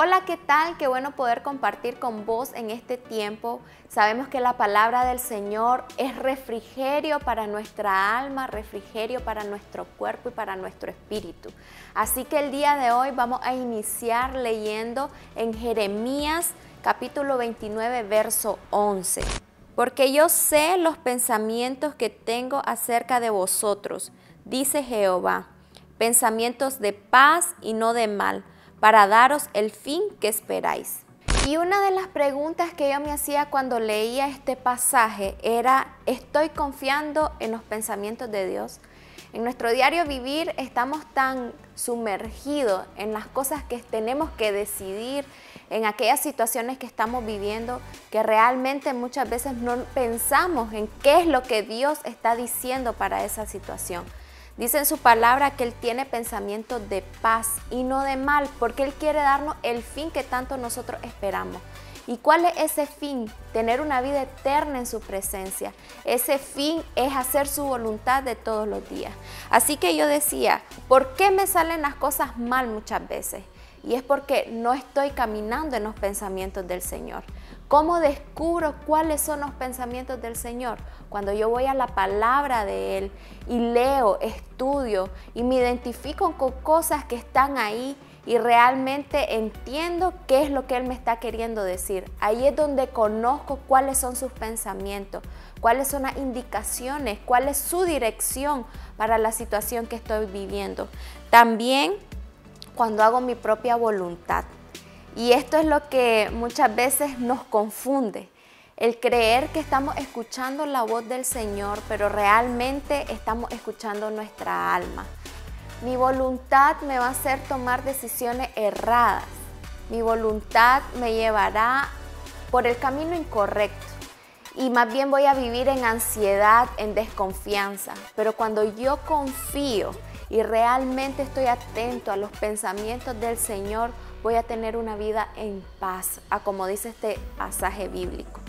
Hola, ¿qué tal? Qué bueno poder compartir con vos en este tiempo. Sabemos que la palabra del Señor es refrigerio para nuestra alma, refrigerio para nuestro cuerpo y para nuestro espíritu. Así que el día de hoy vamos a iniciar leyendo en Jeremías capítulo 29, verso 11. Porque yo sé los pensamientos que tengo acerca de vosotros, dice Jehová, pensamientos de paz y no de mal para daros el fin que esperáis. Y una de las preguntas que yo me hacía cuando leía este pasaje era, ¿estoy confiando en los pensamientos de Dios? En nuestro diario vivir estamos tan sumergidos en las cosas que tenemos que decidir, en aquellas situaciones que estamos viviendo, que realmente muchas veces no pensamos en qué es lo que Dios está diciendo para esa situación. Dice en su palabra que Él tiene pensamientos de paz y no de mal, porque Él quiere darnos el fin que tanto nosotros esperamos. ¿Y cuál es ese fin? Tener una vida eterna en su presencia. Ese fin es hacer su voluntad de todos los días. Así que yo decía, ¿por qué me salen las cosas mal muchas veces? Y es porque no estoy caminando en los pensamientos del Señor. ¿Cómo descubro cuáles son los pensamientos del Señor? Cuando yo voy a la palabra de Él y leo, estudio y me identifico con cosas que están ahí y realmente entiendo qué es lo que Él me está queriendo decir. Ahí es donde conozco cuáles son sus pensamientos, cuáles son las indicaciones, cuál es su dirección para la situación que estoy viviendo. También cuando hago mi propia voluntad. Y esto es lo que muchas veces nos confunde. El creer que estamos escuchando la voz del Señor, pero realmente estamos escuchando nuestra alma. Mi voluntad me va a hacer tomar decisiones erradas. Mi voluntad me llevará por el camino incorrecto. Y más bien voy a vivir en ansiedad, en desconfianza. Pero cuando yo confío y realmente estoy atento a los pensamientos del Señor, voy a tener una vida en paz, a como dice este pasaje bíblico.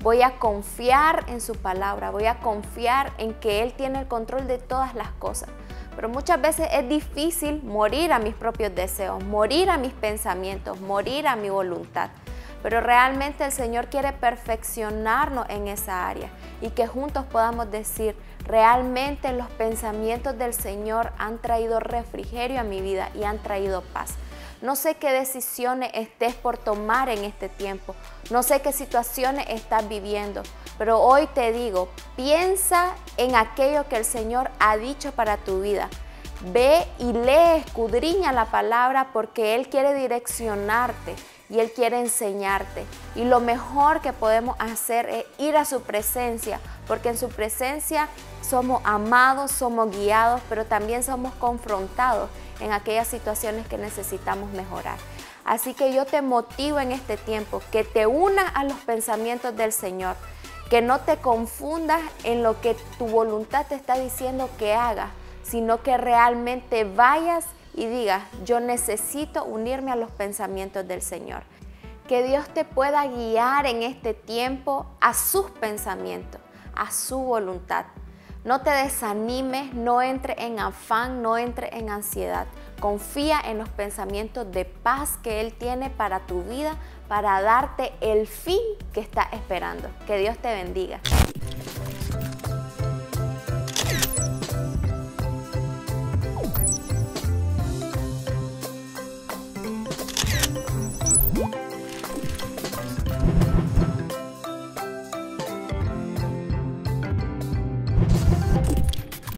Voy a confiar en su palabra, voy a confiar en que Él tiene el control de todas las cosas. Pero muchas veces es difícil morir a mis propios deseos, morir a mis pensamientos, morir a mi voluntad. Pero realmente el Señor quiere perfeccionarnos en esa área y que juntos podamos decir, realmente los pensamientos del Señor han traído refrigerio a mi vida y han traído paz. No sé qué decisiones estés por tomar en este tiempo. No sé qué situaciones estás viviendo. Pero hoy te digo, piensa en aquello que el Señor ha dicho para tu vida. Ve y lee, escudriña la palabra porque Él quiere direccionarte y Él quiere enseñarte. Y lo mejor que podemos hacer es ir a su presencia, porque en su presencia somos amados, somos guiados, pero también somos confrontados en aquellas situaciones que necesitamos mejorar. Así que yo te motivo en este tiempo que te unas a los pensamientos del Señor, que no te confundas en lo que tu voluntad te está diciendo que hagas, sino que realmente vayas y digas, yo necesito unirme a los pensamientos del Señor. Que Dios te pueda guiar en este tiempo a sus pensamientos, a su voluntad. No te desanimes, no entre en afán, no entre en ansiedad. Confía en los pensamientos de paz que Él tiene para tu vida, para darte el fin que está esperando. Que Dios te bendiga.